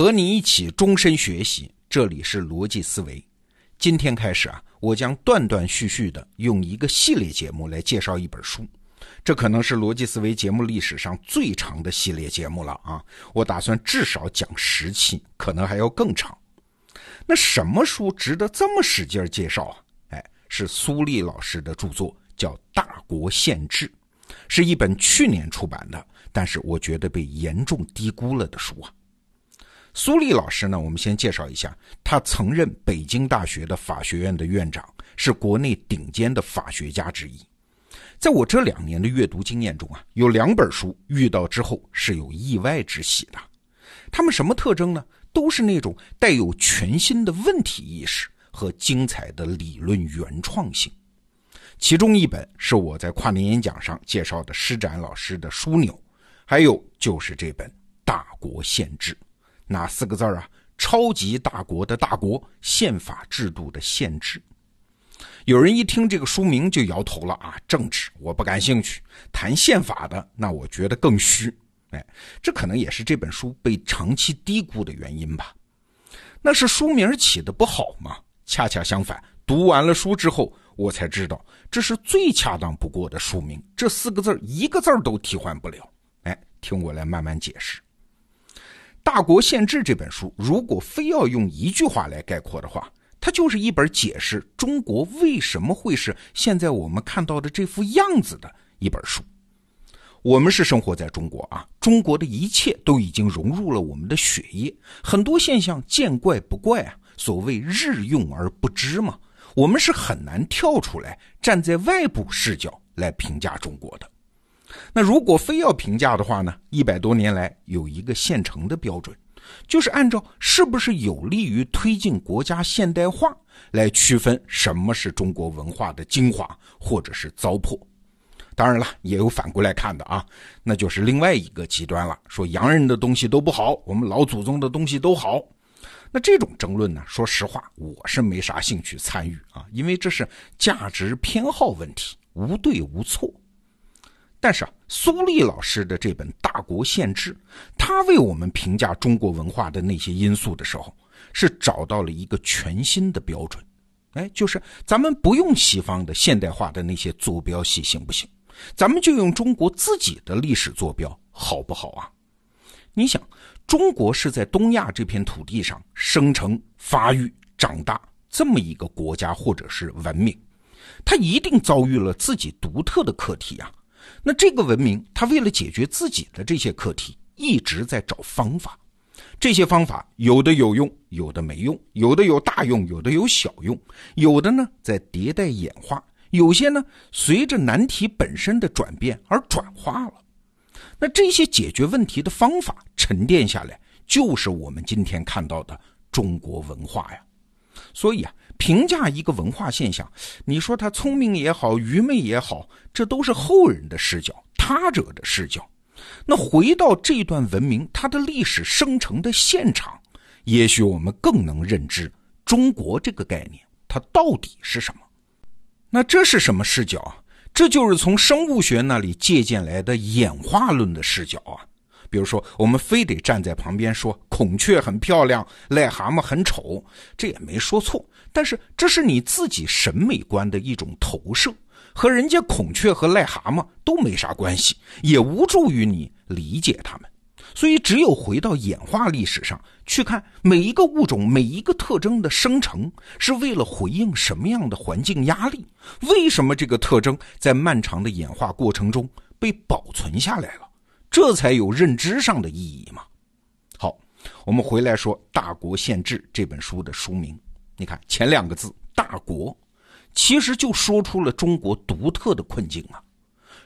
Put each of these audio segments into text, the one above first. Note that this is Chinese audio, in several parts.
和你一起终身学习，这里是逻辑思维。今天开始啊，我将断断续续的用一个系列节目来介绍一本书，这可能是逻辑思维节目历史上最长的系列节目了啊！我打算至少讲十期，可能还要更长。那什么书值得这么使劲介绍啊？哎，是苏立老师的著作，叫《大国宪制》，是一本去年出版的，但是我觉得被严重低估了的书啊。苏立老师呢，我们先介绍一下，他曾任北京大学的法学院的院长，是国内顶尖的法学家之一。在我这两年的阅读经验中啊，有两本书遇到之后是有意外之喜的。他们什么特征呢？都是那种带有全新的问题意识和精彩的理论原创性。其中一本是我在跨年演讲上介绍的施展老师的《枢纽》，还有就是这本《大国宪制》。哪四个字儿啊？超级大国的大国，宪法制度的限制。有人一听这个书名就摇头了啊！政治我不感兴趣，谈宪法的那我觉得更虚。哎，这可能也是这本书被长期低估的原因吧。那是书名起的不好吗？恰恰相反，读完了书之后，我才知道这是最恰当不过的书名。这四个字一个字都替换不了。哎，听我来慢慢解释。《大国宪制》这本书，如果非要用一句话来概括的话，它就是一本解释中国为什么会是现在我们看到的这副样子的一本书。我们是生活在中国啊，中国的一切都已经融入了我们的血液，很多现象见怪不怪啊，所谓日用而不知嘛，我们是很难跳出来站在外部视角来评价中国的。那如果非要评价的话呢？一百多年来有一个现成的标准，就是按照是不是有利于推进国家现代化来区分什么是中国文化的精华或者是糟粕。当然了，也有反过来看的啊，那就是另外一个极端了，说洋人的东西都不好，我们老祖宗的东西都好。那这种争论呢，说实话，我是没啥兴趣参与啊，因为这是价值偏好问题，无对无错。但是啊，苏立老师的这本《大国宪制》，他为我们评价中国文化的那些因素的时候，是找到了一个全新的标准。哎，就是咱们不用西方的现代化的那些坐标系，行不行？咱们就用中国自己的历史坐标，好不好啊？你想，中国是在东亚这片土地上生成、发育、长大这么一个国家或者是文明，它一定遭遇了自己独特的课题啊。那这个文明，它为了解决自己的这些课题，一直在找方法。这些方法有的有用，有的没用；有的有大用，有的有小用；有的呢在迭代演化，有些呢随着难题本身的转变而转化了。那这些解决问题的方法沉淀下来，就是我们今天看到的中国文化呀。所以啊。评价一个文化现象，你说他聪明也好，愚昧也好，这都是后人的视角，他者的视角。那回到这段文明它的历史生成的现场，也许我们更能认知中国这个概念它到底是什么。那这是什么视角啊？这就是从生物学那里借鉴来的演化论的视角啊。比如说，我们非得站在旁边说孔雀很漂亮，癞蛤蟆很丑，这也没说错。但是这是你自己审美观的一种投射，和人家孔雀和癞蛤蟆都没啥关系，也无助于你理解它们。所以，只有回到演化历史上去看每一个物种、每一个特征的生成，是为了回应什么样的环境压力？为什么这个特征在漫长的演化过程中被保存下来了？这才有认知上的意义嘛。好，我们回来说《大国宪制》这本书的书名。你看前两个字“大国”，其实就说出了中国独特的困境啊。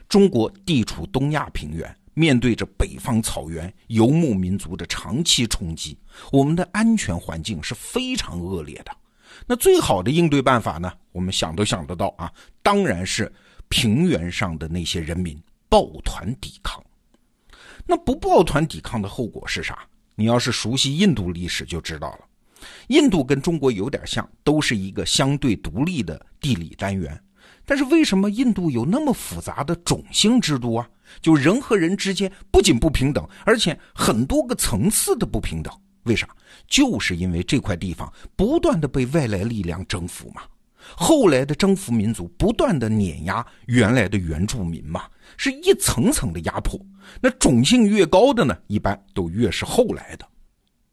中国地处东亚平原，面对着北方草原游牧民族的长期冲击，我们的安全环境是非常恶劣的。那最好的应对办法呢？我们想都想得到啊，当然是平原上的那些人民抱团抵抗。那不抱团抵抗的后果是啥？你要是熟悉印度历史就知道了。印度跟中国有点像，都是一个相对独立的地理单元。但是为什么印度有那么复杂的种姓制度啊？就人和人之间不仅不平等，而且很多个层次的不平等。为啥？就是因为这块地方不断的被外来力量征服嘛。后来的征服民族不断的碾压原来的原住民嘛，是一层层的压迫。那种姓越高的呢，一般都越是后来的。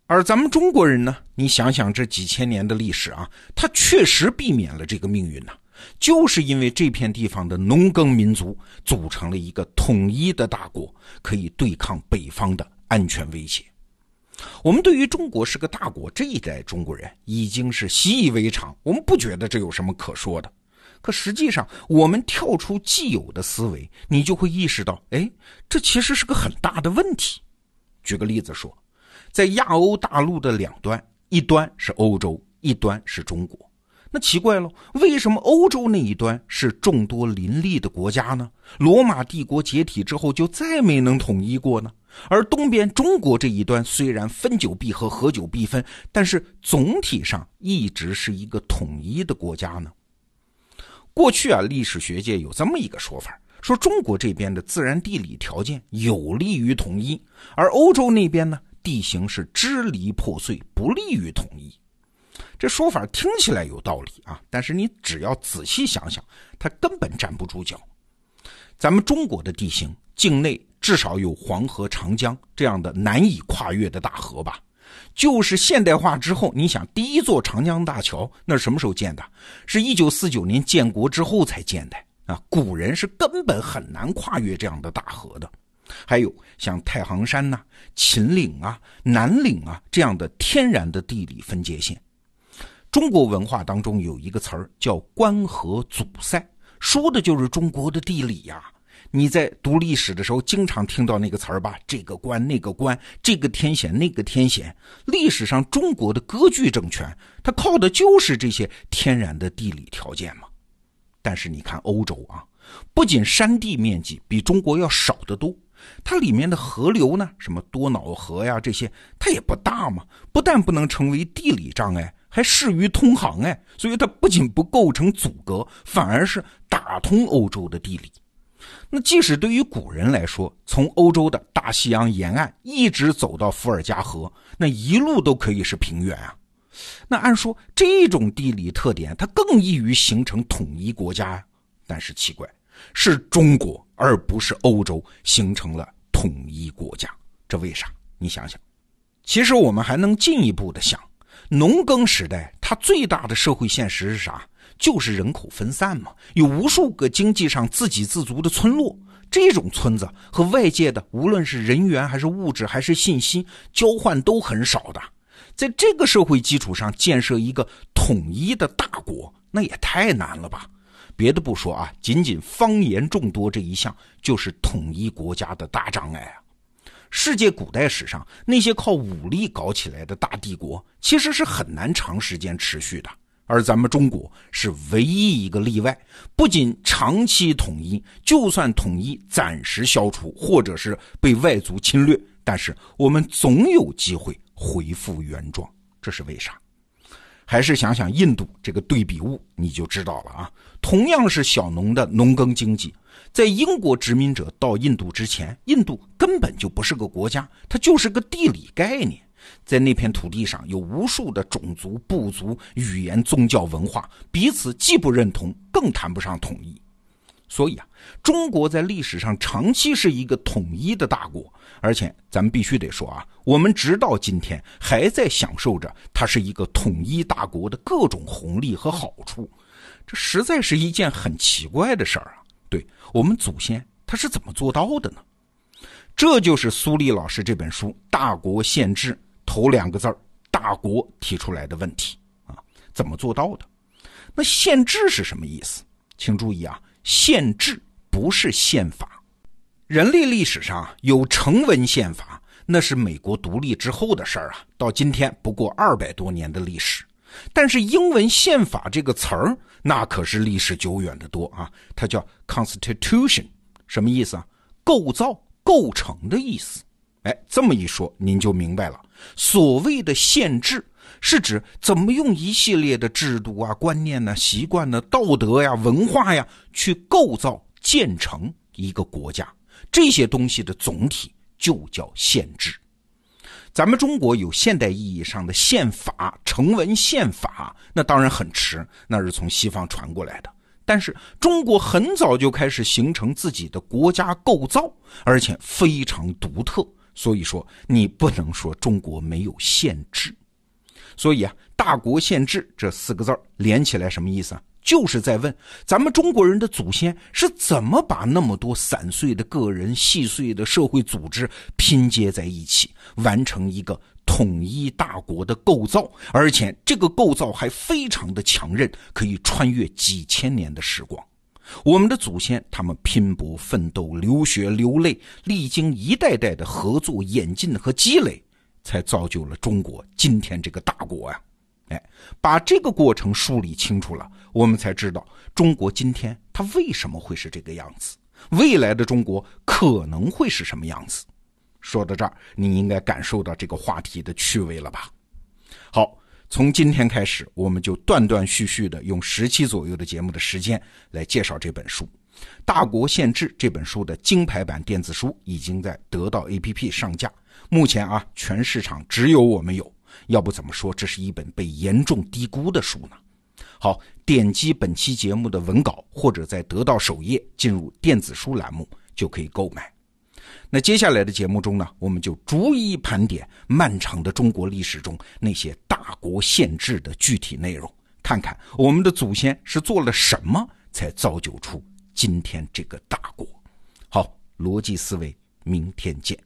而咱们中国人呢，你想想这几千年的历史啊，他确实避免了这个命运呐，就是因为这片地方的农耕民族组成了一个统一的大国，可以对抗北方的安全威胁。我们对于中国是个大国这一代中国人已经是习以为常，我们不觉得这有什么可说的。可实际上，我们跳出既有的思维，你就会意识到，哎，这其实是个很大的问题。举个例子说，在亚欧大陆的两端，一端是欧洲，一端是中国。那奇怪了，为什么欧洲那一端是众多林立的国家呢？罗马帝国解体之后就再没能统一过呢？而东边中国这一端虽然分久必合，合久必分，但是总体上一直是一个统一的国家呢？过去啊，历史学界有这么一个说法，说中国这边的自然地理条件有利于统一，而欧洲那边呢，地形是支离破碎，不利于统一。这说法听起来有道理啊，但是你只要仔细想想，它根本站不住脚。咱们中国的地形，境内至少有黄河、长江这样的难以跨越的大河吧？就是现代化之后，你想第一座长江大桥那是什么时候建的？是一九四九年建国之后才建的啊！古人是根本很难跨越这样的大河的。还有像太行山呐、秦岭啊、南岭啊这样的天然的地理分界线。中国文化当中有一个词儿叫“关河阻塞”，说的就是中国的地理呀。你在读历史的时候，经常听到那个词儿吧？这个关，那个关，这个天险，那个天险。历史上中国的割据政权，它靠的就是这些天然的地理条件嘛。但是你看欧洲啊，不仅山地面积比中国要少得多，它里面的河流呢，什么多瑙河呀这些，它也不大嘛，不但不能成为地理障碍。还适于通航哎，所以它不仅不构成阻隔，反而是打通欧洲的地理。那即使对于古人来说，从欧洲的大西洋沿岸一直走到伏尔加河，那一路都可以是平原啊。那按说这种地理特点，它更易于形成统一国家呀。但是奇怪，是中国而不是欧洲形成了统一国家，这为啥？你想想。其实我们还能进一步的想。农耕时代，它最大的社会现实是啥？就是人口分散嘛，有无数个经济上自给自足的村落，这种村子和外界的无论是人员还是物质还是信息交换都很少的，在这个社会基础上建设一个统一的大国，那也太难了吧？别的不说啊，仅仅方言众多这一项，就是统一国家的大障碍啊。世界古代史上那些靠武力搞起来的大帝国，其实是很难长时间持续的。而咱们中国是唯一一个例外，不仅长期统一，就算统一暂时消除，或者是被外族侵略，但是我们总有机会恢复原状。这是为啥？还是想想印度这个对比物，你就知道了啊。同样是小农的农耕经济。在英国殖民者到印度之前，印度根本就不是个国家，它就是个地理概念。在那片土地上有无数的种族、部族、语言、宗教、文化，彼此既不认同，更谈不上统一。所以啊，中国在历史上长期是一个统一的大国，而且咱们必须得说啊，我们直到今天还在享受着它是一个统一大国的各种红利和好处。这实在是一件很奇怪的事儿啊。对我们祖先他是怎么做到的呢？这就是苏立老师这本书《大国宪制》头两个字儿“大国”提出来的问题啊，怎么做到的？那宪制是什么意思？请注意啊，宪制不是宪法。人类历史上有成文宪法，那是美国独立之后的事儿啊，到今天不过二百多年的历史。但是英文宪法这个词儿，那可是历史久远的多啊！它叫 Constitution，什么意思啊？构造、构成的意思。哎，这么一说，您就明白了。所谓的宪制，是指怎么用一系列的制度啊、观念呢、习惯呢、道德呀、文化呀，去构造、建成一个国家。这些东西的总体就叫宪制。咱们中国有现代意义上的宪法，成文宪法，那当然很迟，那是从西方传过来的。但是中国很早就开始形成自己的国家构造，而且非常独特。所以说，你不能说中国没有限制。所以啊，“大国宪制”这四个字连起来什么意思啊？就是在问咱们中国人的祖先是怎么把那么多散碎的个人、细碎的社会组织拼接在一起，完成一个统一大国的构造，而且这个构造还非常的强韧，可以穿越几千年的时光。我们的祖先他们拼搏奋斗、流血流泪，历经一代代的合作演进和积累，才造就了中国今天这个大国呀。哎，把这个过程梳理清楚了，我们才知道中国今天它为什么会是这个样子，未来的中国可能会是什么样子。说到这儿，你应该感受到这个话题的趣味了吧？好，从今天开始，我们就断断续续的用十期左右的节目的时间来介绍这本书《大国宪制》这本书的金牌版电子书已经在得到 APP 上架，目前啊，全市场只有我们有。要不怎么说这是一本被严重低估的书呢？好，点击本期节目的文稿，或者在得到首页进入电子书栏目就可以购买。那接下来的节目中呢，我们就逐一盘点漫长的中国历史中那些大国宪制的具体内容，看看我们的祖先是做了什么，才造就出今天这个大国。好，逻辑思维，明天见。